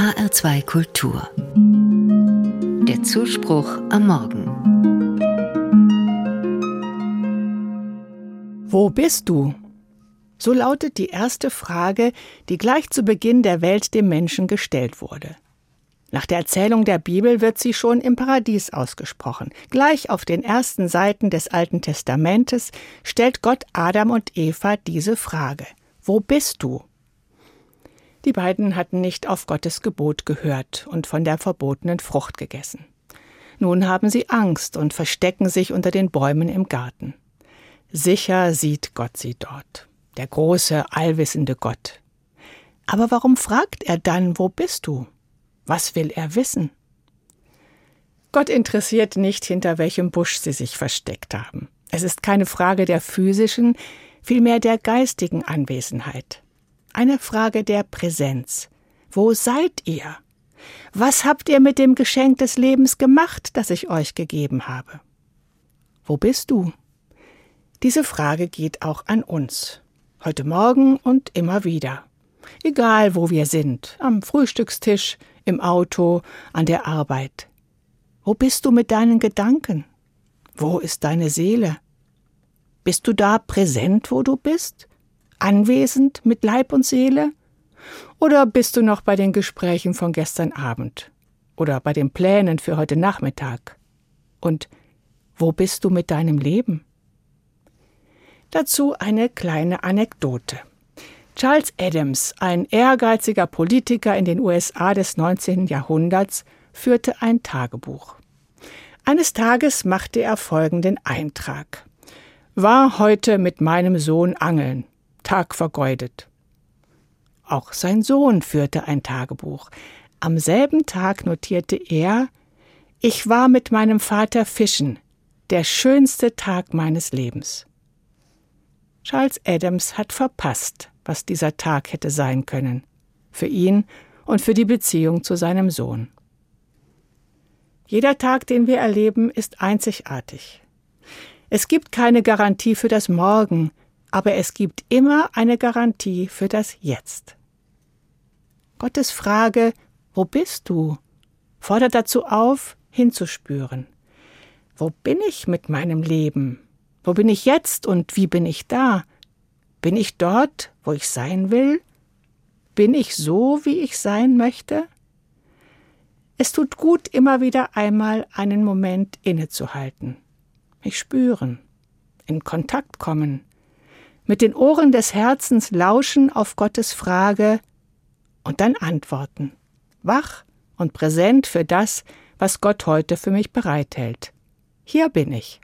HR2 Kultur. Der Zuspruch am Morgen. Wo bist du? So lautet die erste Frage, die gleich zu Beginn der Welt dem Menschen gestellt wurde. Nach der Erzählung der Bibel wird sie schon im Paradies ausgesprochen. Gleich auf den ersten Seiten des Alten Testamentes stellt Gott Adam und Eva diese Frage. Wo bist du? Die beiden hatten nicht auf Gottes Gebot gehört und von der verbotenen Frucht gegessen. Nun haben sie Angst und verstecken sich unter den Bäumen im Garten. Sicher sieht Gott sie dort, der große, allwissende Gott. Aber warum fragt er dann, wo bist du? Was will er wissen? Gott interessiert nicht, hinter welchem Busch sie sich versteckt haben. Es ist keine Frage der physischen, vielmehr der geistigen Anwesenheit. Eine Frage der Präsenz. Wo seid ihr? Was habt ihr mit dem Geschenk des Lebens gemacht, das ich euch gegeben habe? Wo bist du? Diese Frage geht auch an uns. Heute Morgen und immer wieder. Egal, wo wir sind, am Frühstückstisch, im Auto, an der Arbeit. Wo bist du mit deinen Gedanken? Wo ist deine Seele? Bist du da präsent, wo du bist? Anwesend mit Leib und Seele? Oder bist du noch bei den Gesprächen von gestern Abend? Oder bei den Plänen für heute Nachmittag? Und wo bist du mit deinem Leben? Dazu eine kleine Anekdote. Charles Adams, ein ehrgeiziger Politiker in den USA des 19. Jahrhunderts, führte ein Tagebuch. Eines Tages machte er folgenden Eintrag. War heute mit meinem Sohn angeln. Tag vergeudet. Auch sein Sohn führte ein Tagebuch. Am selben Tag notierte er Ich war mit meinem Vater fischen. Der schönste Tag meines Lebens. Charles Adams hat verpasst, was dieser Tag hätte sein können, für ihn und für die Beziehung zu seinem Sohn. Jeder Tag, den wir erleben, ist einzigartig. Es gibt keine Garantie für das Morgen, aber es gibt immer eine Garantie für das Jetzt. Gottes Frage, wo bist du, fordert dazu auf, hinzuspüren. Wo bin ich mit meinem Leben? Wo bin ich jetzt und wie bin ich da? Bin ich dort, wo ich sein will? Bin ich so, wie ich sein möchte? Es tut gut, immer wieder einmal einen Moment innezuhalten, mich spüren, in Kontakt kommen, mit den Ohren des Herzens lauschen auf Gottes Frage und dann antworten, wach und präsent für das, was Gott heute für mich bereithält. Hier bin ich.